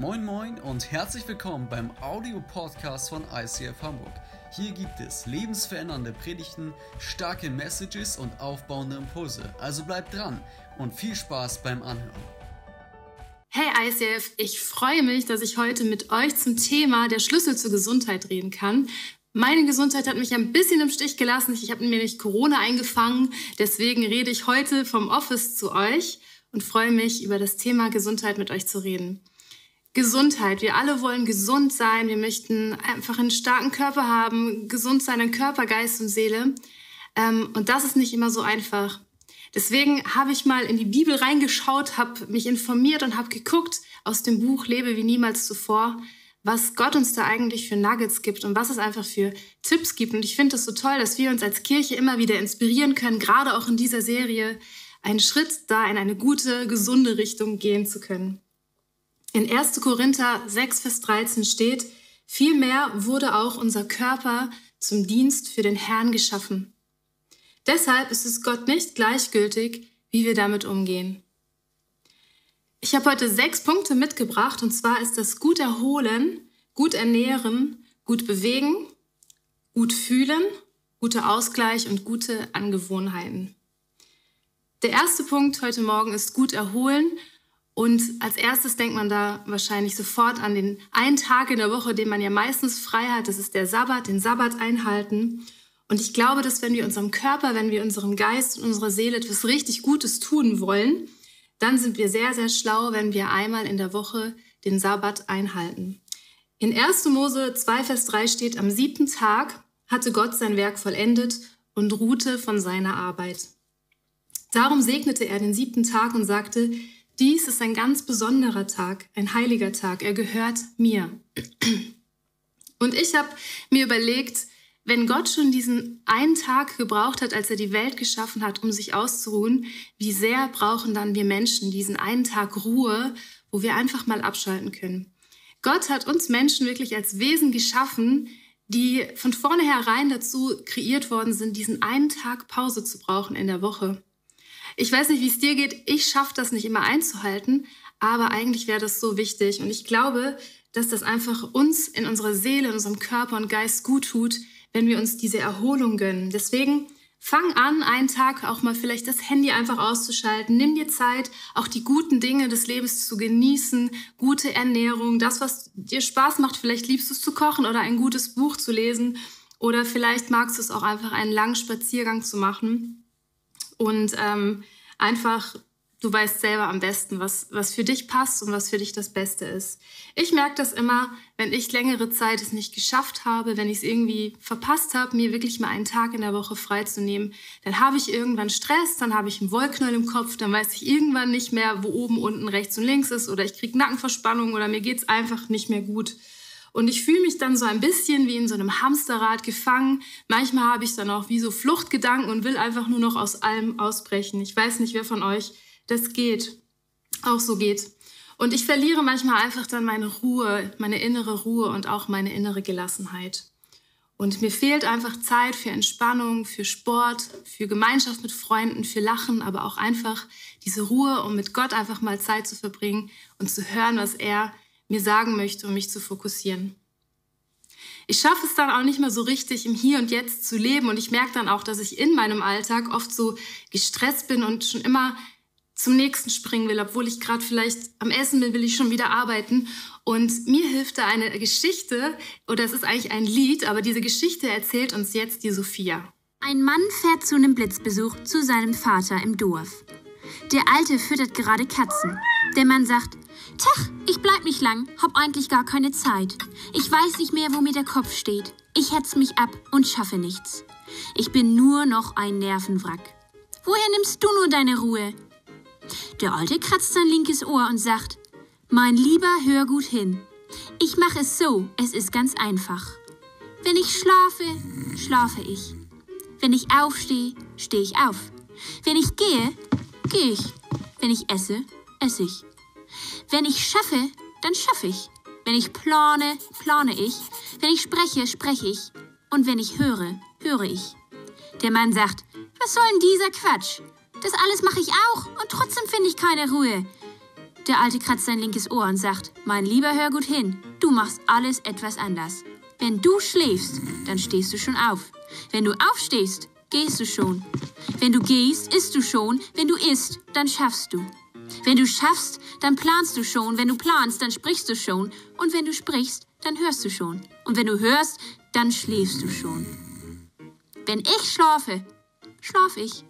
Moin Moin und herzlich willkommen beim Audio-Podcast von ICF Hamburg. Hier gibt es lebensverändernde Predigten, starke Messages und aufbauende Impulse. Also bleibt dran und viel Spaß beim Anhören. Hey ICF, ich freue mich, dass ich heute mit euch zum Thema der Schlüssel zur Gesundheit reden kann. Meine Gesundheit hat mich ein bisschen im Stich gelassen. Ich habe mir nicht Corona eingefangen. Deswegen rede ich heute vom Office zu euch und freue mich, über das Thema Gesundheit mit euch zu reden. Gesundheit. Wir alle wollen gesund sein. Wir möchten einfach einen starken Körper haben, gesund sein an Körper, Geist und Seele. Ähm, und das ist nicht immer so einfach. Deswegen habe ich mal in die Bibel reingeschaut, habe mich informiert und habe geguckt aus dem Buch Lebe wie niemals zuvor, was Gott uns da eigentlich für Nuggets gibt und was es einfach für Tipps gibt. Und ich finde es so toll, dass wir uns als Kirche immer wieder inspirieren können, gerade auch in dieser Serie, einen Schritt da in eine gute, gesunde Richtung gehen zu können. In 1. Korinther 6, Vers 13 steht, vielmehr wurde auch unser Körper zum Dienst für den Herrn geschaffen. Deshalb ist es Gott nicht gleichgültig, wie wir damit umgehen. Ich habe heute sechs Punkte mitgebracht, und zwar ist das gut erholen, gut ernähren, gut bewegen, gut fühlen, guter Ausgleich und gute Angewohnheiten. Der erste Punkt heute Morgen ist gut erholen und als erstes denkt man da wahrscheinlich sofort an den einen Tag in der Woche, den man ja meistens frei hat. Das ist der Sabbat, den Sabbat einhalten. Und ich glaube, dass wenn wir unserem Körper, wenn wir unserem Geist und unserer Seele etwas richtig Gutes tun wollen, dann sind wir sehr, sehr schlau, wenn wir einmal in der Woche den Sabbat einhalten. In 1. Mose 2, Vers 3 steht, am siebten Tag hatte Gott sein Werk vollendet und ruhte von seiner Arbeit. Darum segnete er den siebten Tag und sagte, dies ist ein ganz besonderer Tag, ein heiliger Tag. Er gehört mir. Und ich habe mir überlegt, wenn Gott schon diesen einen Tag gebraucht hat, als er die Welt geschaffen hat, um sich auszuruhen, wie sehr brauchen dann wir Menschen diesen einen Tag Ruhe, wo wir einfach mal abschalten können. Gott hat uns Menschen wirklich als Wesen geschaffen, die von vornherein dazu kreiert worden sind, diesen einen Tag Pause zu brauchen in der Woche. Ich weiß nicht, wie es dir geht. Ich schaffe das nicht immer einzuhalten, aber eigentlich wäre das so wichtig. Und ich glaube, dass das einfach uns in unserer Seele, in unserem Körper und Geist gut tut, wenn wir uns diese Erholung gönnen. Deswegen fang an, einen Tag auch mal vielleicht das Handy einfach auszuschalten. Nimm dir Zeit, auch die guten Dinge des Lebens zu genießen, gute Ernährung, das, was dir Spaß macht. Vielleicht liebst du es zu kochen oder ein gutes Buch zu lesen. Oder vielleicht magst du es auch einfach, einen langen Spaziergang zu machen. Und ähm, einfach, du weißt selber am besten, was, was für dich passt und was für dich das Beste ist. Ich merke das immer, wenn ich längere Zeit es nicht geschafft habe, wenn ich es irgendwie verpasst habe, mir wirklich mal einen Tag in der Woche freizunehmen, dann habe ich irgendwann Stress, dann habe ich einen Wollknäuel im Kopf, dann weiß ich irgendwann nicht mehr, wo oben, unten, rechts und links ist oder ich kriege Nackenverspannung oder mir geht's einfach nicht mehr gut. Und ich fühle mich dann so ein bisschen wie in so einem Hamsterrad gefangen. Manchmal habe ich dann auch wie so Fluchtgedanken und will einfach nur noch aus allem ausbrechen. Ich weiß nicht, wer von euch das geht, auch so geht. Und ich verliere manchmal einfach dann meine Ruhe, meine innere Ruhe und auch meine innere Gelassenheit. Und mir fehlt einfach Zeit für Entspannung, für Sport, für Gemeinschaft mit Freunden, für Lachen, aber auch einfach diese Ruhe, um mit Gott einfach mal Zeit zu verbringen und zu hören, was er mir sagen möchte, um mich zu fokussieren. Ich schaffe es dann auch nicht mehr so richtig im Hier und Jetzt zu leben und ich merke dann auch, dass ich in meinem Alltag oft so gestresst bin und schon immer zum nächsten springen will, obwohl ich gerade vielleicht am Essen bin, will ich schon wieder arbeiten. Und mir hilft da eine Geschichte, oder es ist eigentlich ein Lied, aber diese Geschichte erzählt uns jetzt die Sophia. Ein Mann fährt zu einem Blitzbesuch zu seinem Vater im Dorf. Der Alte füttert gerade Katzen. Der Mann sagt, Tach, ich bleib nicht lang, hab eigentlich gar keine Zeit. Ich weiß nicht mehr, wo mir der Kopf steht. Ich hetz mich ab und schaffe nichts. Ich bin nur noch ein Nervenwrack. Woher nimmst du nur deine Ruhe? Der Alte kratzt sein linkes Ohr und sagt, Mein Lieber, hör gut hin. Ich mache es so, es ist ganz einfach. Wenn ich schlafe, schlafe ich. Wenn ich aufstehe, stehe ich auf. Wenn ich gehe, gehe ich. Wenn ich esse, esse ich. Wenn ich schaffe, dann schaffe ich. Wenn ich plane, plane ich. Wenn ich spreche, spreche ich. Und wenn ich höre, höre ich. Der Mann sagt, was soll denn dieser Quatsch? Das alles mache ich auch und trotzdem finde ich keine Ruhe. Der Alte kratzt sein linkes Ohr und sagt, mein Lieber, hör gut hin, du machst alles etwas anders. Wenn du schläfst, dann stehst du schon auf. Wenn du aufstehst, gehst du schon. Wenn du gehst, isst du schon. Wenn du isst, dann schaffst du. Wenn du schaffst, dann planst du schon. Wenn du planst, dann sprichst du schon. Und wenn du sprichst, dann hörst du schon. Und wenn du hörst, dann schläfst du schon. Wenn ich schlafe, schlaf ich.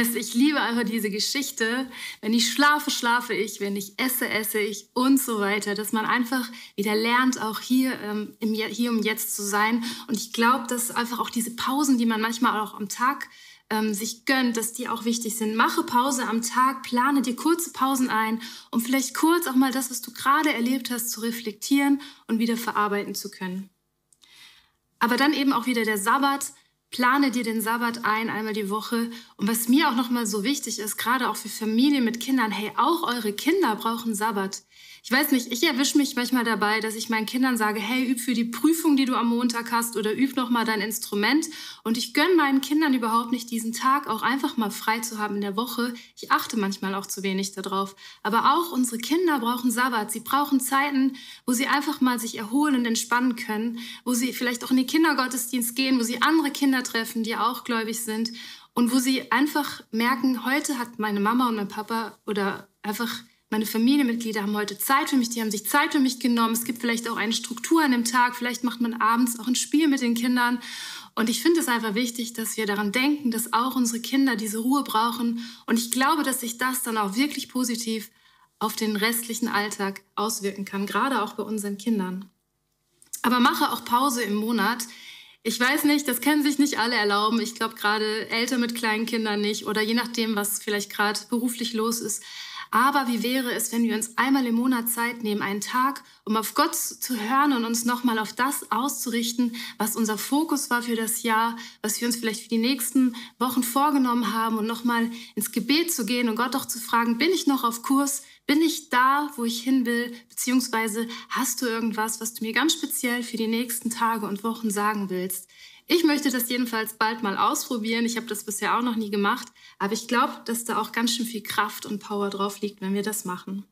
Ich liebe einfach diese Geschichte. Wenn ich schlafe, schlafe ich. Wenn ich esse, esse ich und so weiter. Dass man einfach wieder lernt, auch hier, ähm, im, hier um jetzt zu sein. Und ich glaube, dass einfach auch diese Pausen, die man manchmal auch am Tag ähm, sich gönnt, dass die auch wichtig sind. Mache Pause am Tag, plane dir kurze Pausen ein, um vielleicht kurz auch mal das, was du gerade erlebt hast, zu reflektieren und wieder verarbeiten zu können. Aber dann eben auch wieder der Sabbat plane dir den Sabbat ein, einmal die Woche. Und was mir auch nochmal so wichtig ist, gerade auch für Familien mit Kindern, hey, auch eure Kinder brauchen Sabbat. Ich weiß nicht, ich erwische mich manchmal dabei, dass ich meinen Kindern sage, hey, üb für die Prüfung, die du am Montag hast oder üb noch mal dein Instrument. Und ich gönne meinen Kindern überhaupt nicht diesen Tag auch einfach mal frei zu haben in der Woche. Ich achte manchmal auch zu wenig darauf. Aber auch unsere Kinder brauchen Sabbat. Sie brauchen Zeiten, wo sie einfach mal sich erholen und entspannen können, wo sie vielleicht auch in den Kindergottesdienst gehen, wo sie andere Kinder treffen, die auch gläubig sind und wo sie einfach merken, heute hat meine Mama und mein Papa oder einfach meine Familienmitglieder haben heute Zeit für mich, die haben sich Zeit für mich genommen. Es gibt vielleicht auch eine Struktur an dem Tag, vielleicht macht man abends auch ein Spiel mit den Kindern. Und ich finde es einfach wichtig, dass wir daran denken, dass auch unsere Kinder diese Ruhe brauchen. Und ich glaube, dass sich das dann auch wirklich positiv auf den restlichen Alltag auswirken kann, gerade auch bei unseren Kindern. Aber mache auch Pause im Monat. Ich weiß nicht, das können sich nicht alle erlauben. Ich glaube gerade Eltern mit kleinen Kindern nicht oder je nachdem, was vielleicht gerade beruflich los ist. Aber wie wäre es, wenn wir uns einmal im Monat Zeit nehmen, einen Tag, um auf Gott zu hören und uns nochmal auf das auszurichten, was unser Fokus war für das Jahr, was wir uns vielleicht für die nächsten Wochen vorgenommen haben und nochmal ins Gebet zu gehen und Gott auch zu fragen, bin ich noch auf Kurs? Bin ich da, wo ich hin will? Beziehungsweise hast du irgendwas, was du mir ganz speziell für die nächsten Tage und Wochen sagen willst? Ich möchte das jedenfalls bald mal ausprobieren. Ich habe das bisher auch noch nie gemacht, aber ich glaube, dass da auch ganz schön viel Kraft und Power drauf liegt, wenn wir das machen.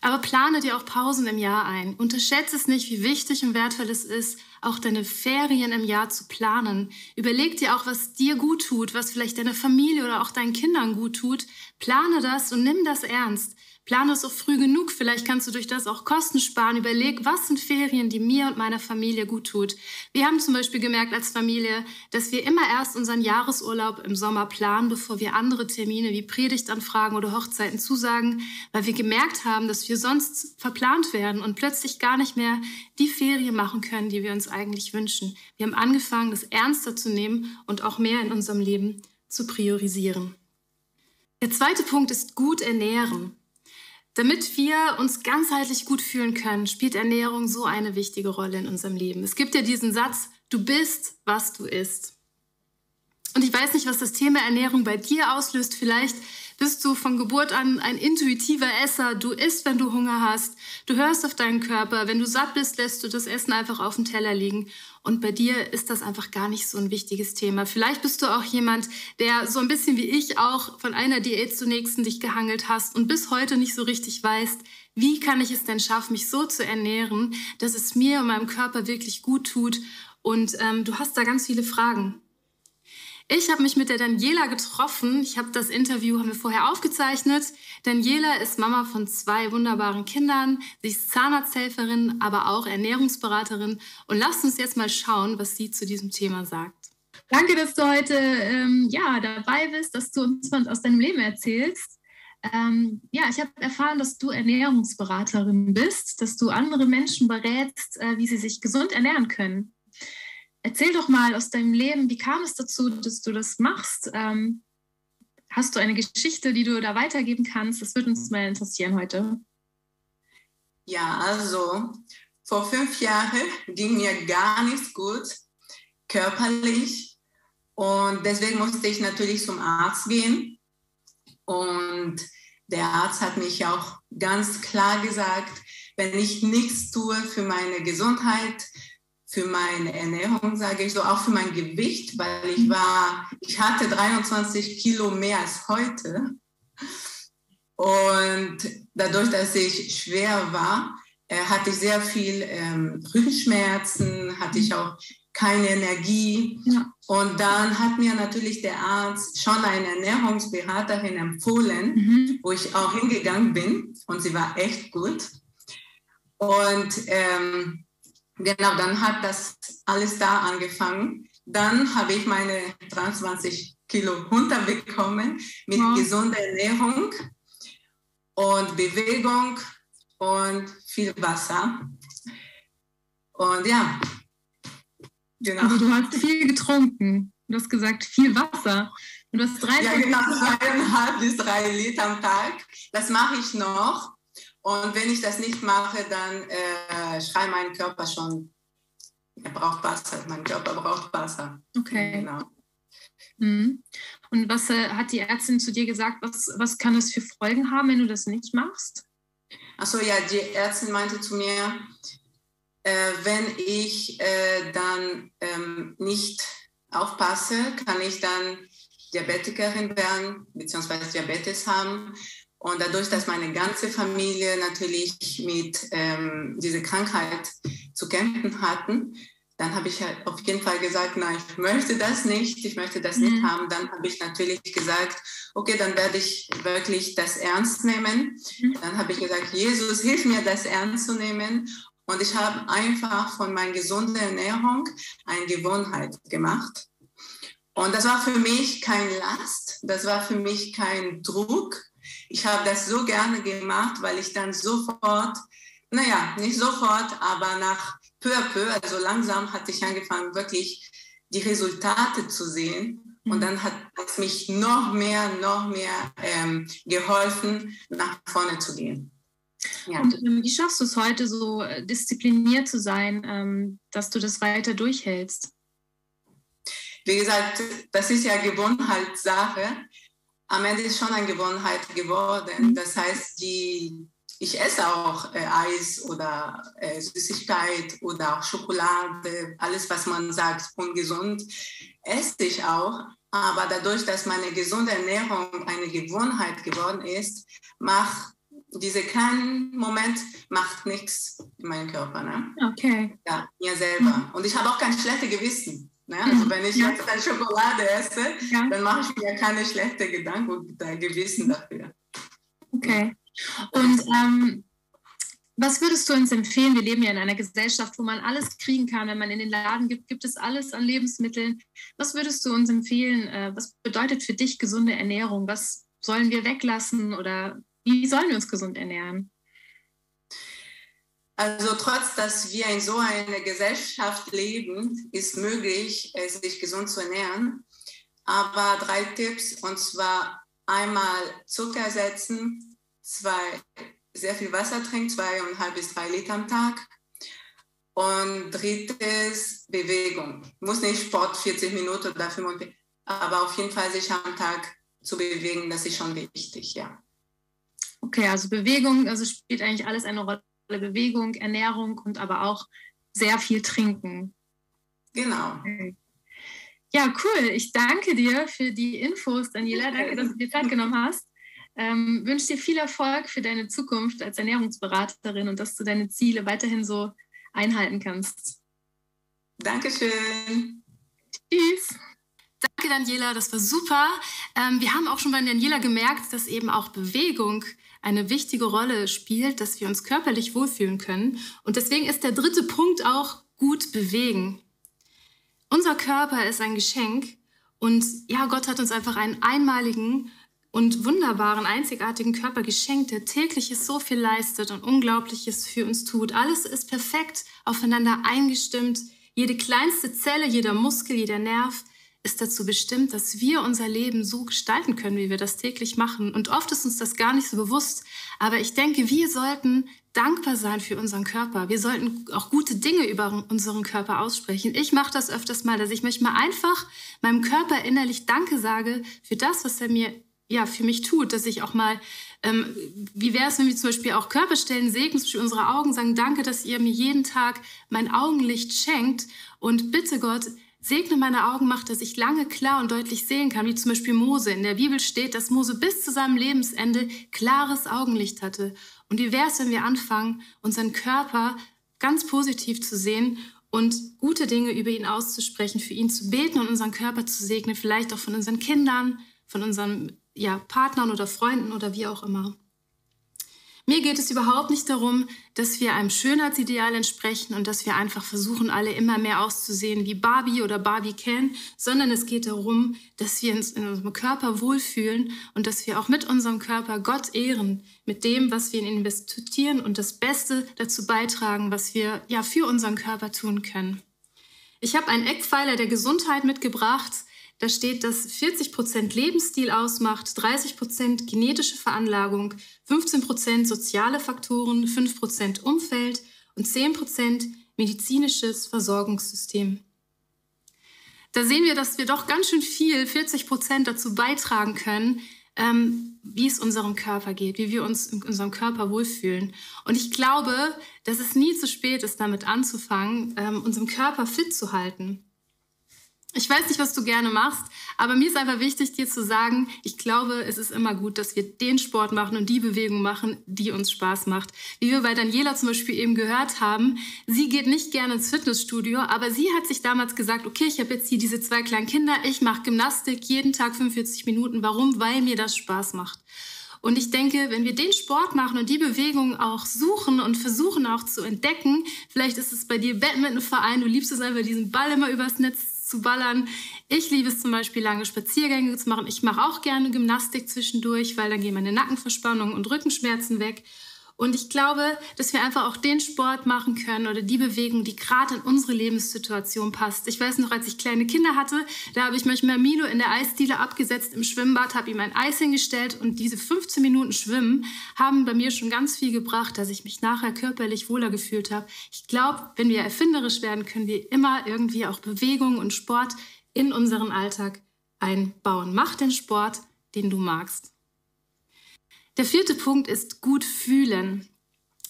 Aber plane dir auch Pausen im Jahr ein. Unterschätze es nicht, wie wichtig und wertvoll es ist, auch deine Ferien im Jahr zu planen. Überleg dir auch, was dir gut tut, was vielleicht deiner Familie oder auch deinen Kindern gut tut. Plane das und nimm das ernst. Plane es auch früh genug. Vielleicht kannst du durch das auch Kosten sparen. Überleg, was sind Ferien, die mir und meiner Familie gut tut. Wir haben zum Beispiel gemerkt als Familie, dass wir immer erst unseren Jahresurlaub im Sommer planen, bevor wir andere Termine wie Predigtanfragen oder Hochzeiten zusagen, weil wir gemerkt haben, dass wir sonst verplant werden und plötzlich gar nicht mehr die Ferien machen können, die wir uns eigentlich wünschen. Wir haben angefangen, das ernster zu nehmen und auch mehr in unserem Leben zu priorisieren. Der zweite Punkt ist gut ernähren. Damit wir uns ganzheitlich gut fühlen können, spielt Ernährung so eine wichtige Rolle in unserem Leben. Es gibt ja diesen Satz, du bist, was du isst. Und ich weiß nicht, was das Thema Ernährung bei dir auslöst. Vielleicht bist du von Geburt an ein intuitiver Esser. Du isst, wenn du Hunger hast. Du hörst auf deinen Körper. Wenn du satt bist, lässt du das Essen einfach auf dem Teller liegen. Und bei dir ist das einfach gar nicht so ein wichtiges Thema. Vielleicht bist du auch jemand, der so ein bisschen wie ich auch von einer Diät zur nächsten dich gehangelt hast und bis heute nicht so richtig weißt, wie kann ich es denn schaffen, mich so zu ernähren, dass es mir und meinem Körper wirklich gut tut. Und ähm, du hast da ganz viele Fragen. Ich habe mich mit der Daniela getroffen. Ich habe das Interview haben wir vorher aufgezeichnet. Daniela ist Mama von zwei wunderbaren Kindern. Sie ist Zahnarzthelferin, aber auch Ernährungsberaterin. Und lasst uns jetzt mal schauen, was sie zu diesem Thema sagt. Danke, dass du heute ähm, ja, dabei bist, dass du uns aus deinem Leben erzählst. Ähm, ja, ich habe erfahren, dass du Ernährungsberaterin bist, dass du andere Menschen berätst, äh, wie sie sich gesund ernähren können. Erzähl doch mal aus deinem Leben, wie kam es dazu, dass du das machst? Ähm, hast du eine Geschichte, die du da weitergeben kannst? Das würde uns mal interessieren heute. Ja, also vor fünf Jahren ging mir gar nichts gut, körperlich. Und deswegen musste ich natürlich zum Arzt gehen. Und der Arzt hat mich auch ganz klar gesagt, wenn ich nichts tue für meine Gesundheit, für meine Ernährung, sage ich so, auch für mein Gewicht, weil ich war, ich hatte 23 Kilo mehr als heute. Und dadurch, dass ich schwer war, äh, hatte ich sehr viel ähm, Rückenschmerzen, hatte ich auch keine Energie. Ja. Und dann hat mir natürlich der Arzt schon eine Ernährungsberaterin empfohlen, mhm. wo ich auch hingegangen bin. Und sie war echt gut. Und ähm, genau, dann hat das alles da angefangen. Dann habe ich meine 23 Kilo runterbekommen mit wow. gesunder Ernährung und Bewegung und viel Wasser. Und ja, genau. Also du hast viel getrunken. Du hast gesagt, viel Wasser. Und du hast drei Ja, genau, zweieinhalb bis drei Liter am Tag. Das mache ich noch. Und wenn ich das nicht mache, dann äh, schreit mein Körper schon, er braucht Wasser. Mein Körper braucht Wasser. Okay. Genau. Mhm. Und was äh, hat die Ärztin zu dir gesagt? Was, was kann das für Folgen haben, wenn du das nicht machst? Achso, ja, die Ärztin meinte zu mir, äh, wenn ich äh, dann ähm, nicht aufpasse, kann ich dann Diabetikerin werden, beziehungsweise Diabetes haben. Und dadurch, dass meine ganze Familie natürlich mit ähm, dieser Krankheit zu kämpfen hatten, dann habe ich halt auf jeden Fall gesagt, nein, ich möchte das nicht, ich möchte das mhm. nicht haben. Dann habe ich natürlich gesagt, okay, dann werde ich wirklich das ernst nehmen. Mhm. Dann habe ich gesagt, Jesus, hilf mir, das ernst zu nehmen. Und ich habe einfach von meiner gesunden Ernährung eine Gewohnheit gemacht. Und das war für mich kein Last, das war für mich kein Druck. Ich habe das so gerne gemacht, weil ich dann sofort, naja, nicht sofort, aber nach peu à peu, also langsam hatte ich angefangen, wirklich die Resultate zu sehen. Und mhm. dann hat es mich noch mehr, noch mehr ähm, geholfen, nach vorne zu gehen. Ja. Und ähm, wie schaffst du es heute so äh, diszipliniert zu sein, ähm, dass du das weiter durchhältst? Wie gesagt, das ist ja Gewohnheitssache. Am Ende ist schon eine Gewohnheit geworden. Mhm. Das heißt, die, ich esse auch äh, Eis oder äh, Süßigkeit oder auch Schokolade, alles, was man sagt, ungesund, esse ich auch. Aber dadurch, dass meine gesunde Ernährung eine Gewohnheit geworden ist, macht dieser kleine Moment macht nichts in meinem Körper. Ne? Okay. Ja, mir selber. Mhm. Und ich habe auch kein schlechtes Gewissen. Ne? Also wenn ich ja. jetzt eine Schokolade esse, ja. dann mache ich mir keine schlechten Gedanken und Gewissen dafür. Okay. Und ähm, was würdest du uns empfehlen? Wir leben ja in einer Gesellschaft, wo man alles kriegen kann. Wenn man in den Laden gibt, gibt es alles an Lebensmitteln. Was würdest du uns empfehlen? Äh, was bedeutet für dich gesunde Ernährung? Was sollen wir weglassen oder wie sollen wir uns gesund ernähren? Also trotz, dass wir in so einer Gesellschaft leben, ist möglich, sich gesund zu ernähren. Aber drei Tipps, und zwar einmal Zucker ersetzen, zwei, sehr viel Wasser trinken, zweieinhalb bis drei Liter am Tag. Und drittes, Bewegung. Muss nicht Sport 40 Minuten oder 45, aber auf jeden Fall sich am Tag zu bewegen, das ist schon wichtig, ja. Okay, also Bewegung, also spielt eigentlich alles eine Rolle. Bewegung, Ernährung und aber auch sehr viel trinken. Genau. Okay. Ja, cool. Ich danke dir für die Infos, Daniela. Danke, dass du dir Zeit genommen hast. Ähm, wünsche dir viel Erfolg für deine Zukunft als Ernährungsberaterin und dass du deine Ziele weiterhin so einhalten kannst. Dankeschön. Tschüss. Danke, Daniela. Das war super. Ähm, wir haben auch schon bei Daniela gemerkt, dass eben auch Bewegung eine wichtige Rolle spielt, dass wir uns körperlich wohlfühlen können. Und deswegen ist der dritte Punkt auch gut bewegen. Unser Körper ist ein Geschenk und ja, Gott hat uns einfach einen einmaligen und wunderbaren, einzigartigen Körper geschenkt, der tägliches so viel leistet und Unglaubliches für uns tut. Alles ist perfekt aufeinander eingestimmt. Jede kleinste Zelle, jeder Muskel, jeder Nerv ist dazu bestimmt, dass wir unser Leben so gestalten können, wie wir das täglich machen. Und oft ist uns das gar nicht so bewusst. Aber ich denke, wir sollten dankbar sein für unseren Körper. Wir sollten auch gute Dinge über unseren Körper aussprechen. Ich mache das öfters mal, dass ich manchmal einfach meinem Körper innerlich Danke sage für das, was er mir ja für mich tut, dass ich auch mal ähm, wie wäre es, wenn wir zum Beispiel auch Körperstellen segnen, zum Beispiel unsere Augen, sagen, danke, dass ihr mir jeden Tag mein Augenlicht schenkt und bitte Gott, segne meine Augen, mach, dass ich lange klar und deutlich sehen kann, wie zum Beispiel Mose. In der Bibel steht, dass Mose bis zu seinem Lebensende klares Augenlicht hatte. Und wie wäre es, wenn wir anfangen, unseren Körper ganz positiv zu sehen und gute Dinge über ihn auszusprechen, für ihn zu beten und unseren Körper zu segnen, vielleicht auch von unseren Kindern, von unseren ja, Partnern oder Freunden oder wie auch immer. Mir geht es überhaupt nicht darum, dass wir einem Schönheitsideal entsprechen und dass wir einfach versuchen, alle immer mehr auszusehen wie Barbie oder Barbie Ken, sondern es geht darum, dass wir uns in unserem Körper wohlfühlen und dass wir auch mit unserem Körper Gott ehren, mit dem, was wir in ihn investieren und das Beste dazu beitragen, was wir ja für unseren Körper tun können. Ich habe einen Eckpfeiler der Gesundheit mitgebracht, da steht, dass 40 Prozent Lebensstil ausmacht, 30 Prozent genetische Veranlagung, 15 Prozent soziale Faktoren, 5 Prozent Umfeld und 10 Prozent medizinisches Versorgungssystem. Da sehen wir, dass wir doch ganz schön viel, 40 Prozent dazu beitragen können, ähm, wie es unserem Körper geht, wie wir uns in unserem Körper wohlfühlen. Und ich glaube, dass es nie zu spät ist, damit anzufangen, ähm, unseren Körper fit zu halten. Ich weiß nicht, was du gerne machst, aber mir ist einfach wichtig, dir zu sagen, ich glaube, es ist immer gut, dass wir den Sport machen und die Bewegung machen, die uns Spaß macht. Wie wir bei Daniela zum Beispiel eben gehört haben, sie geht nicht gerne ins Fitnessstudio, aber sie hat sich damals gesagt, okay, ich habe jetzt hier diese zwei kleinen Kinder, ich mache Gymnastik jeden Tag 45 Minuten. Warum? Weil mir das Spaß macht. Und ich denke, wenn wir den Sport machen und die Bewegung auch suchen und versuchen auch zu entdecken, vielleicht ist es bei dir Badmintonverein, du liebst es einfach, diesen Ball immer übers Netz zu ballern. Ich liebe es zum Beispiel, lange Spaziergänge zu machen. Ich mache auch gerne Gymnastik zwischendurch, weil dann gehen meine Nackenverspannungen und Rückenschmerzen weg. Und ich glaube, dass wir einfach auch den Sport machen können oder die Bewegung, die gerade in unsere Lebenssituation passt. Ich weiß noch, als ich kleine Kinder hatte, da habe ich manchmal Milo in der Eisdiele abgesetzt im Schwimmbad, habe ihm ein Eis hingestellt und diese 15 Minuten Schwimmen haben bei mir schon ganz viel gebracht, dass ich mich nachher körperlich wohler gefühlt habe. Ich glaube, wenn wir erfinderisch werden, können wir immer irgendwie auch Bewegung und Sport in unseren Alltag einbauen. Mach den Sport, den du magst. Der vierte Punkt ist gut fühlen.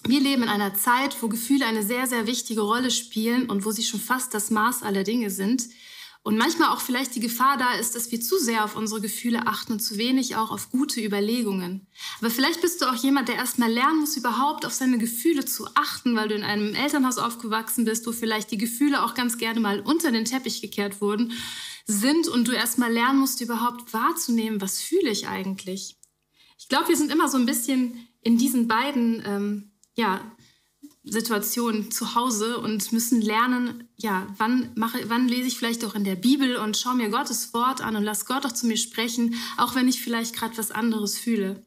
Wir leben in einer Zeit, wo Gefühle eine sehr, sehr wichtige Rolle spielen und wo sie schon fast das Maß aller Dinge sind. Und manchmal auch vielleicht die Gefahr da ist, dass wir zu sehr auf unsere Gefühle achten und zu wenig auch auf gute Überlegungen. Aber vielleicht bist du auch jemand, der erstmal lernen muss, überhaupt auf seine Gefühle zu achten, weil du in einem Elternhaus aufgewachsen bist, wo vielleicht die Gefühle auch ganz gerne mal unter den Teppich gekehrt wurden, sind und du erstmal lernen musst, überhaupt wahrzunehmen, was fühle ich eigentlich. Ich glaube, wir sind immer so ein bisschen in diesen beiden ähm, ja, Situationen zu Hause und müssen lernen, ja, wann, mache, wann lese ich vielleicht auch in der Bibel und schaue mir Gottes Wort an und lass Gott auch zu mir sprechen, auch wenn ich vielleicht gerade was anderes fühle.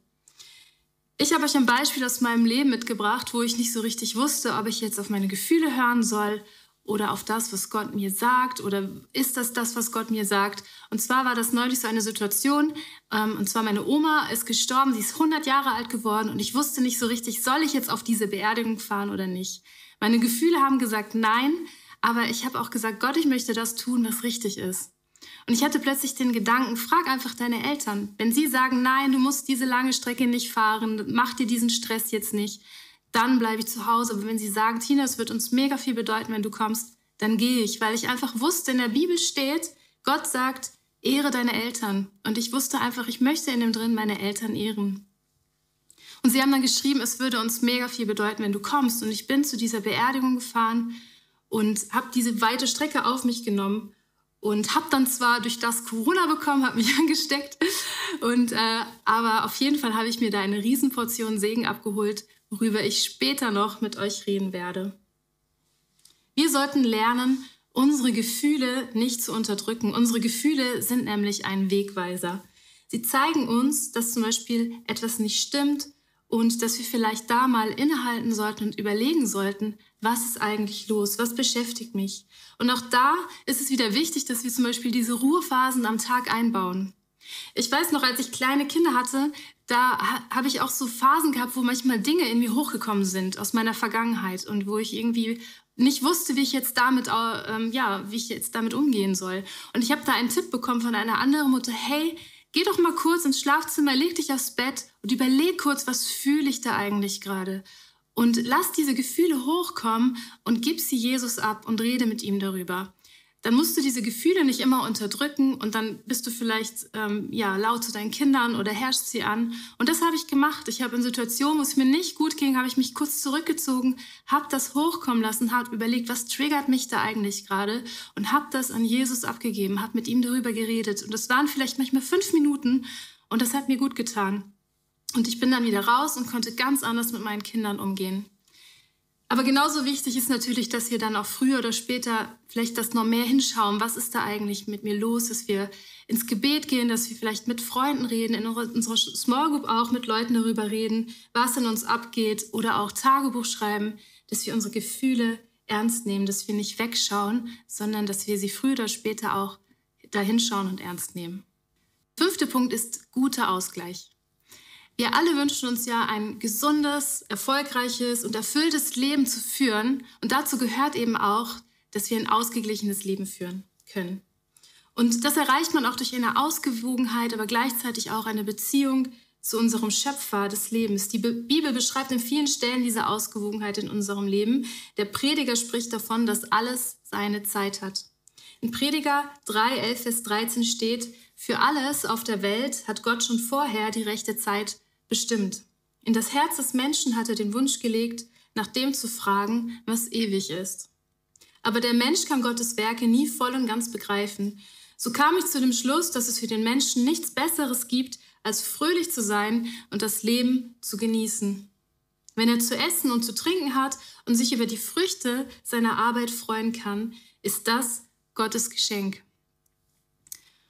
Ich habe euch ein Beispiel aus meinem Leben mitgebracht, wo ich nicht so richtig wusste, ob ich jetzt auf meine Gefühle hören soll oder auf das, was Gott mir sagt oder ist das das, was Gott mir sagt? Und zwar war das neulich so eine Situation, ähm, und zwar meine Oma ist gestorben, sie ist 100 Jahre alt geworden und ich wusste nicht so richtig, soll ich jetzt auf diese Beerdigung fahren oder nicht? Meine Gefühle haben gesagt nein, aber ich habe auch gesagt, Gott, ich möchte das tun, was richtig ist. Und ich hatte plötzlich den Gedanken, frag einfach deine Eltern. Wenn sie sagen, nein, du musst diese lange Strecke nicht fahren, mach dir diesen Stress jetzt nicht, dann bleibe ich zu Hause. Aber wenn sie sagen, Tina, es wird uns mega viel bedeuten, wenn du kommst, dann gehe ich, weil ich einfach wusste, in der Bibel steht, Gott sagt, ehre deine Eltern. Und ich wusste einfach, ich möchte in dem drin meine Eltern ehren. Und sie haben dann geschrieben, es würde uns mega viel bedeuten, wenn du kommst. Und ich bin zu dieser Beerdigung gefahren und habe diese weite Strecke auf mich genommen und habe dann zwar durch das Corona bekommen, habe mich angesteckt, und, äh, aber auf jeden Fall habe ich mir da eine Riesenportion Segen abgeholt worüber ich später noch mit euch reden werde. Wir sollten lernen, unsere Gefühle nicht zu unterdrücken. Unsere Gefühle sind nämlich ein Wegweiser. Sie zeigen uns, dass zum Beispiel etwas nicht stimmt und dass wir vielleicht da mal innehalten sollten und überlegen sollten, was ist eigentlich los, was beschäftigt mich. Und auch da ist es wieder wichtig, dass wir zum Beispiel diese Ruhephasen am Tag einbauen. Ich weiß noch, als ich kleine Kinder hatte, da habe ich auch so Phasen gehabt, wo manchmal Dinge in mir hochgekommen sind aus meiner Vergangenheit und wo ich irgendwie nicht wusste, wie ich jetzt damit, ähm, ja, wie ich jetzt damit umgehen soll. Und ich habe da einen Tipp bekommen von einer anderen Mutter, hey, geh doch mal kurz ins Schlafzimmer, leg dich aufs Bett und überleg kurz, was fühle ich da eigentlich gerade? Und lass diese Gefühle hochkommen und gib sie Jesus ab und rede mit ihm darüber. Dann musst du diese Gefühle nicht immer unterdrücken und dann bist du vielleicht ähm, ja laut zu deinen Kindern oder herrschst sie an. Und das habe ich gemacht. Ich habe in Situationen, wo es mir nicht gut ging, habe ich mich kurz zurückgezogen, habe das hochkommen lassen, habe überlegt, was triggert mich da eigentlich gerade und habe das an Jesus abgegeben, habe mit ihm darüber geredet. Und das waren vielleicht manchmal fünf Minuten und das hat mir gut getan. Und ich bin dann wieder raus und konnte ganz anders mit meinen Kindern umgehen. Aber genauso wichtig ist natürlich, dass wir dann auch früher oder später vielleicht das noch mehr hinschauen. Was ist da eigentlich mit mir los? Dass wir ins Gebet gehen, dass wir vielleicht mit Freunden reden, in unserer Small Group auch mit Leuten darüber reden, was in uns abgeht oder auch Tagebuch schreiben, dass wir unsere Gefühle ernst nehmen, dass wir nicht wegschauen, sondern dass wir sie früher oder später auch dahinschauen und ernst nehmen. Fünfter Punkt ist guter Ausgleich. Wir alle wünschen uns ja ein gesundes, erfolgreiches und erfülltes Leben zu führen. Und dazu gehört eben auch, dass wir ein ausgeglichenes Leben führen können. Und das erreicht man auch durch eine Ausgewogenheit, aber gleichzeitig auch eine Beziehung zu unserem Schöpfer des Lebens. Die Bibel beschreibt in vielen Stellen diese Ausgewogenheit in unserem Leben. Der Prediger spricht davon, dass alles seine Zeit hat. In Prediger 3, 11 Vers 13 steht, für alles auf der Welt hat Gott schon vorher die rechte Zeit bestimmt. In das Herz des Menschen hat er den Wunsch gelegt, nach dem zu fragen, was ewig ist. Aber der Mensch kann Gottes Werke nie voll und ganz begreifen. So kam ich zu dem Schluss, dass es für den Menschen nichts Besseres gibt, als fröhlich zu sein und das Leben zu genießen. Wenn er zu essen und zu trinken hat und sich über die Früchte seiner Arbeit freuen kann, ist das Gottes Geschenk.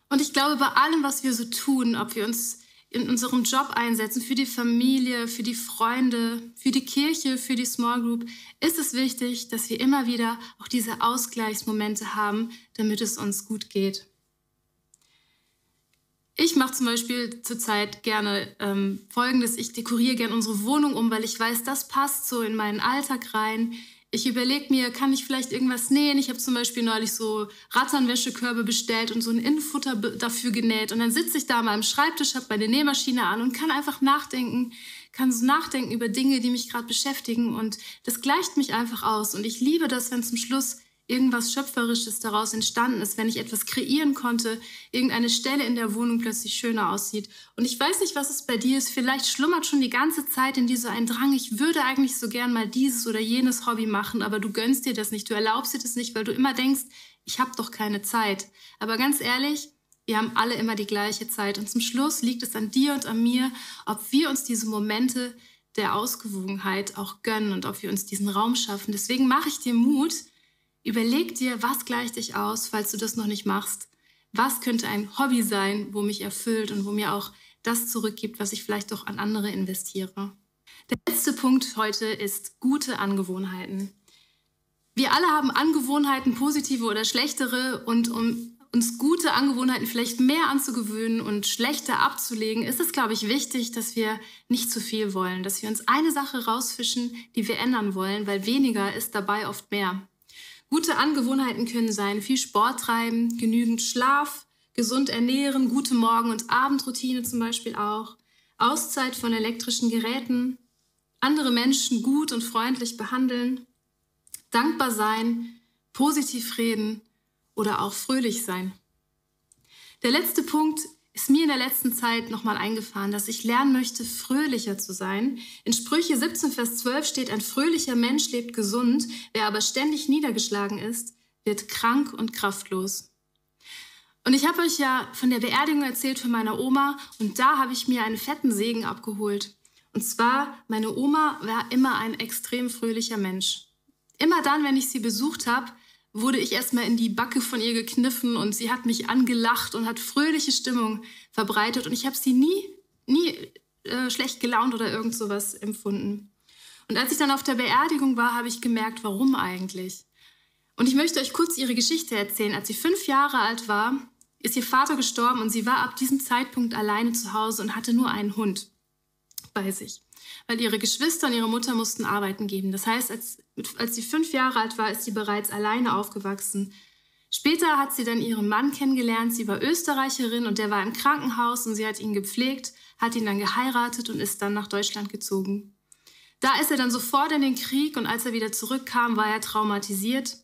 Und ich glaube, bei allem, was wir so tun, ob wir uns in unserem Job einsetzen, für die Familie, für die Freunde, für die Kirche, für die Small Group, ist es wichtig, dass wir immer wieder auch diese Ausgleichsmomente haben, damit es uns gut geht. Ich mache zum Beispiel zurzeit gerne ähm, Folgendes. Ich dekoriere gerne unsere Wohnung um, weil ich weiß, das passt so in meinen Alltag rein. Ich überlege mir, kann ich vielleicht irgendwas nähen? Ich habe zum Beispiel neulich so Ratternwäschekörbe bestellt und so ein Innenfutter dafür genäht. Und dann sitze ich da an meinem Schreibtisch, habe meine Nähmaschine an und kann einfach nachdenken, kann so nachdenken über Dinge, die mich gerade beschäftigen. Und das gleicht mich einfach aus. Und ich liebe das, wenn zum Schluss irgendwas Schöpferisches daraus entstanden ist, wenn ich etwas kreieren konnte, irgendeine Stelle in der Wohnung plötzlich schöner aussieht. Und ich weiß nicht, was es bei dir ist. Vielleicht schlummert schon die ganze Zeit in dir so ein Drang, ich würde eigentlich so gern mal dieses oder jenes Hobby machen, aber du gönnst dir das nicht, du erlaubst dir das nicht, weil du immer denkst, ich habe doch keine Zeit. Aber ganz ehrlich, wir haben alle immer die gleiche Zeit. Und zum Schluss liegt es an dir und an mir, ob wir uns diese Momente der Ausgewogenheit auch gönnen und ob wir uns diesen Raum schaffen. Deswegen mache ich dir Mut, Überleg dir, was gleicht dich aus, falls du das noch nicht machst. Was könnte ein Hobby sein, wo mich erfüllt und wo mir auch das zurückgibt, was ich vielleicht doch an andere investiere. Der letzte Punkt heute ist gute Angewohnheiten. Wir alle haben Angewohnheiten, positive oder schlechtere, und um uns gute Angewohnheiten vielleicht mehr anzugewöhnen und schlechte abzulegen, ist es, glaube ich, wichtig, dass wir nicht zu viel wollen, dass wir uns eine Sache rausfischen, die wir ändern wollen, weil weniger ist dabei oft mehr. Gute Angewohnheiten können sein, viel Sport treiben, genügend Schlaf, gesund ernähren, gute Morgen- und Abendroutine zum Beispiel auch, Auszeit von elektrischen Geräten, andere Menschen gut und freundlich behandeln, dankbar sein, positiv reden oder auch fröhlich sein. Der letzte Punkt ist mir in der letzten Zeit nochmal eingefahren, dass ich lernen möchte, fröhlicher zu sein. In Sprüche 17, Vers 12 steht, ein fröhlicher Mensch lebt gesund, wer aber ständig niedergeschlagen ist, wird krank und kraftlos. Und ich habe euch ja von der Beerdigung erzählt von meiner Oma und da habe ich mir einen fetten Segen abgeholt. Und zwar, meine Oma war immer ein extrem fröhlicher Mensch. Immer dann, wenn ich sie besucht habe, wurde ich erstmal in die Backe von ihr gekniffen und sie hat mich angelacht und hat fröhliche Stimmung verbreitet und ich habe sie nie, nie äh, schlecht gelaunt oder irgend sowas empfunden. Und als ich dann auf der Beerdigung war, habe ich gemerkt, warum eigentlich. Und ich möchte euch kurz ihre Geschichte erzählen. Als sie fünf Jahre alt war, ist ihr Vater gestorben und sie war ab diesem Zeitpunkt alleine zu Hause und hatte nur einen Hund bei sich weil ihre Geschwister und ihre Mutter mussten arbeiten geben. Das heißt, als, als sie fünf Jahre alt war, ist sie bereits alleine aufgewachsen. Später hat sie dann ihren Mann kennengelernt. Sie war Österreicherin und der war im Krankenhaus und sie hat ihn gepflegt, hat ihn dann geheiratet und ist dann nach Deutschland gezogen. Da ist er dann sofort in den Krieg und als er wieder zurückkam, war er traumatisiert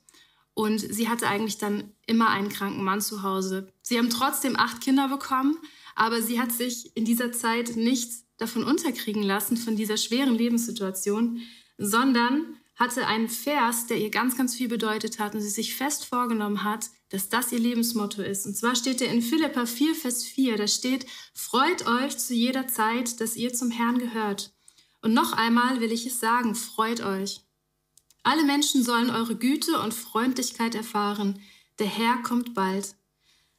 und sie hatte eigentlich dann immer einen kranken Mann zu Hause. Sie haben trotzdem acht Kinder bekommen, aber sie hat sich in dieser Zeit nicht davon unterkriegen lassen, von dieser schweren Lebenssituation, sondern hatte einen Vers, der ihr ganz, ganz viel bedeutet hat und sie sich fest vorgenommen hat, dass das ihr Lebensmotto ist. Und zwar steht er in Philippa 4, Vers 4, da steht, freut euch zu jeder Zeit, dass ihr zum Herrn gehört. Und noch einmal will ich es sagen, freut euch. Alle Menschen sollen eure Güte und Freundlichkeit erfahren. Der Herr kommt bald.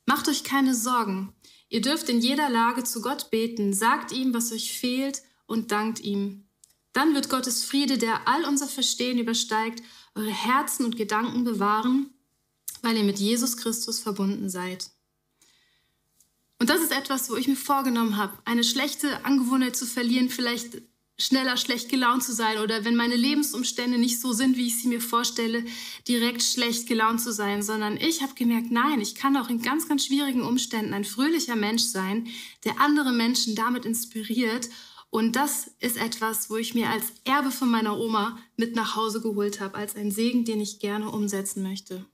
Macht euch keine Sorgen. Ihr dürft in jeder Lage zu Gott beten, sagt ihm, was euch fehlt und dankt ihm. Dann wird Gottes Friede, der all unser Verstehen übersteigt, eure Herzen und Gedanken bewahren, weil ihr mit Jesus Christus verbunden seid. Und das ist etwas, wo ich mir vorgenommen habe, eine schlechte Angewohnheit zu verlieren, vielleicht schneller schlecht gelaunt zu sein oder wenn meine Lebensumstände nicht so sind, wie ich sie mir vorstelle, direkt schlecht gelaunt zu sein, sondern ich habe gemerkt, nein, ich kann auch in ganz, ganz schwierigen Umständen ein fröhlicher Mensch sein, der andere Menschen damit inspiriert. Und das ist etwas, wo ich mir als Erbe von meiner Oma mit nach Hause geholt habe, als ein Segen, den ich gerne umsetzen möchte.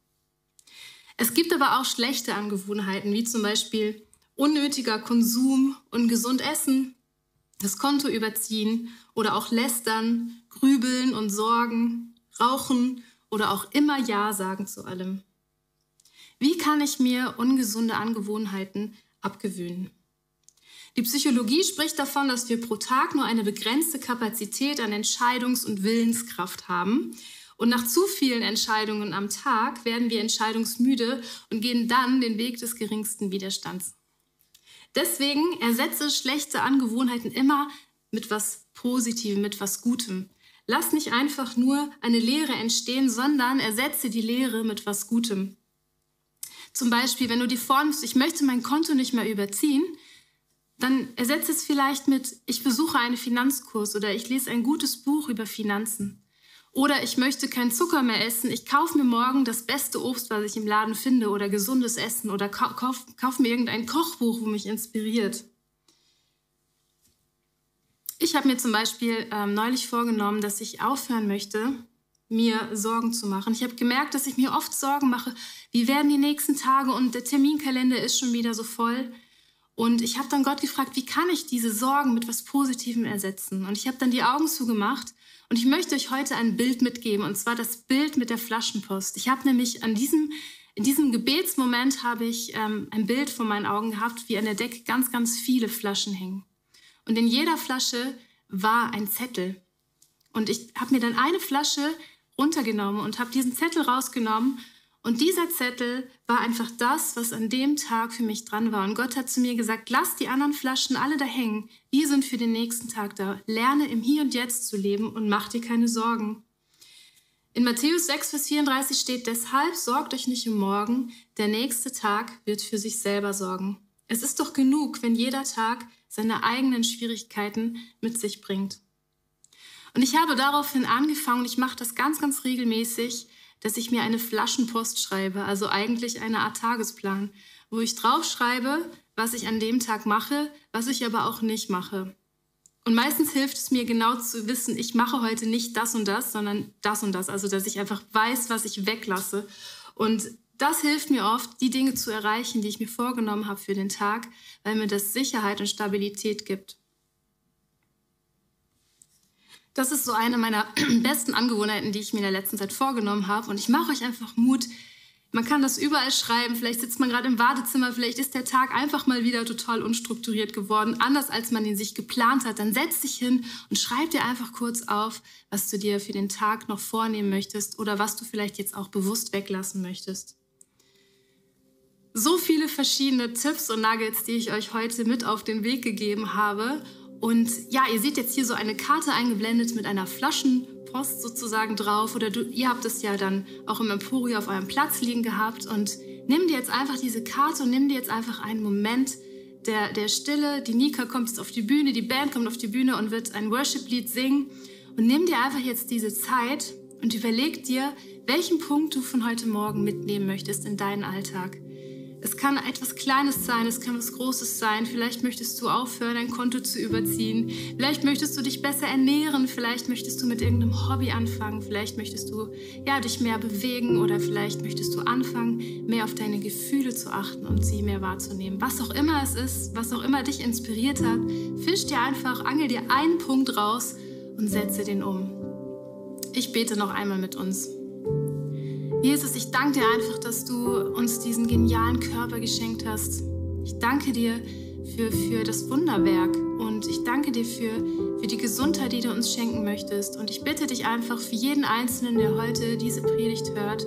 Es gibt aber auch schlechte Angewohnheiten, wie zum Beispiel unnötiger Konsum und gesund Essen, das Konto überziehen oder auch lästern, grübeln und sorgen, rauchen oder auch immer Ja sagen zu allem. Wie kann ich mir ungesunde Angewohnheiten abgewöhnen? Die Psychologie spricht davon, dass wir pro Tag nur eine begrenzte Kapazität an Entscheidungs- und Willenskraft haben. Und nach zu vielen Entscheidungen am Tag werden wir entscheidungsmüde und gehen dann den Weg des geringsten Widerstands. Deswegen ersetze schlechte Angewohnheiten immer mit was Positivem, mit was Gutem. Lass nicht einfach nur eine Lehre entstehen, sondern ersetze die Lehre mit was Gutem. Zum Beispiel, wenn du dir vornimmst, ich möchte mein Konto nicht mehr überziehen, dann ersetze es vielleicht mit, ich besuche einen Finanzkurs oder ich lese ein gutes Buch über Finanzen. Oder ich möchte keinen Zucker mehr essen. Ich kaufe mir morgen das beste Obst, was ich im Laden finde, oder gesundes Essen, oder kaufe kauf mir irgendein Kochbuch, wo mich inspiriert. Ich habe mir zum Beispiel ähm, neulich vorgenommen, dass ich aufhören möchte, mir Sorgen zu machen. Ich habe gemerkt, dass ich mir oft Sorgen mache, wie werden die nächsten Tage und der Terminkalender ist schon wieder so voll. Und ich habe dann Gott gefragt, wie kann ich diese Sorgen mit was Positivem ersetzen? Und ich habe dann die Augen zugemacht und ich möchte euch heute ein Bild mitgeben, und zwar das Bild mit der Flaschenpost. Ich habe nämlich an diesem, in diesem Gebetsmoment habe ich ähm, ein Bild vor meinen Augen gehabt, wie an der Decke ganz, ganz viele Flaschen hängen. Und in jeder Flasche war ein Zettel. Und ich habe mir dann eine Flasche runtergenommen und habe diesen Zettel rausgenommen und dieser Zettel war einfach das, was an dem Tag für mich dran war. Und Gott hat zu mir gesagt, lass die anderen Flaschen alle da hängen. Wir sind für den nächsten Tag da. Lerne im Hier und Jetzt zu leben und mach dir keine Sorgen. In Matthäus 6, Vers 34 steht, deshalb sorgt euch nicht um morgen, der nächste Tag wird für sich selber sorgen. Es ist doch genug, wenn jeder Tag seine eigenen Schwierigkeiten mit sich bringt. Und ich habe daraufhin angefangen, ich mache das ganz, ganz regelmäßig, dass ich mir eine Flaschenpost schreibe, also eigentlich eine Art Tagesplan, wo ich draufschreibe, was ich an dem Tag mache, was ich aber auch nicht mache. Und meistens hilft es mir genau zu wissen, ich mache heute nicht das und das, sondern das und das. Also, dass ich einfach weiß, was ich weglasse. Und das hilft mir oft, die Dinge zu erreichen, die ich mir vorgenommen habe für den Tag, weil mir das Sicherheit und Stabilität gibt. Das ist so eine meiner besten Angewohnheiten, die ich mir in der letzten Zeit vorgenommen habe. Und ich mache euch einfach Mut. Man kann das überall schreiben. Vielleicht sitzt man gerade im Wartezimmer. Vielleicht ist der Tag einfach mal wieder total unstrukturiert geworden, anders als man ihn sich geplant hat. Dann setz dich hin und schreib dir einfach kurz auf, was du dir für den Tag noch vornehmen möchtest oder was du vielleicht jetzt auch bewusst weglassen möchtest. So viele verschiedene Tipps und Nuggets, die ich euch heute mit auf den Weg gegeben habe. Und ja, ihr seht jetzt hier so eine Karte eingeblendet mit einer Flaschenpost sozusagen drauf. Oder du, ihr habt es ja dann auch im Emporio auf eurem Platz liegen gehabt. Und nimm dir jetzt einfach diese Karte und nimm dir jetzt einfach einen Moment der, der Stille. Die Nika kommt jetzt auf die Bühne, die Band kommt auf die Bühne und wird ein Worship-Lied singen. Und nimm dir einfach jetzt diese Zeit und überleg dir, welchen Punkt du von heute Morgen mitnehmen möchtest in deinen Alltag. Es kann etwas Kleines sein, es kann was Großes sein. Vielleicht möchtest du aufhören, ein Konto zu überziehen. Vielleicht möchtest du dich besser ernähren. Vielleicht möchtest du mit irgendeinem Hobby anfangen. Vielleicht möchtest du ja, dich mehr bewegen oder vielleicht möchtest du anfangen, mehr auf deine Gefühle zu achten und sie mehr wahrzunehmen. Was auch immer es ist, was auch immer dich inspiriert hat, fisch dir einfach, angel dir einen Punkt raus und setze den um. Ich bete noch einmal mit uns. Jesus, ich danke dir einfach, dass du uns diesen genialen Körper geschenkt hast. Ich danke dir für, für das Wunderwerk und ich danke dir für, für die Gesundheit, die du uns schenken möchtest. Und ich bitte dich einfach für jeden Einzelnen, der heute diese Predigt hört,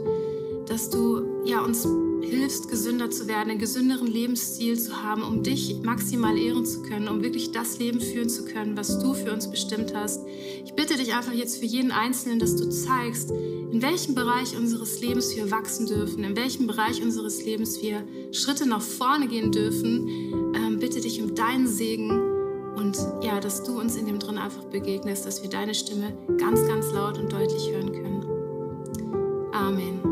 dass du ja, uns hilfst, gesünder zu werden, einen gesünderen Lebensstil zu haben, um dich maximal ehren zu können, um wirklich das Leben führen zu können, was du für uns bestimmt hast. Ich bitte dich einfach jetzt für jeden Einzelnen, dass du zeigst, in welchem Bereich unseres Lebens wir wachsen dürfen, in welchem Bereich unseres Lebens wir Schritte nach vorne gehen dürfen. Ähm, bitte dich um deinen Segen und ja, dass du uns in dem drin einfach begegnest, dass wir deine Stimme ganz, ganz laut und deutlich hören können. Amen.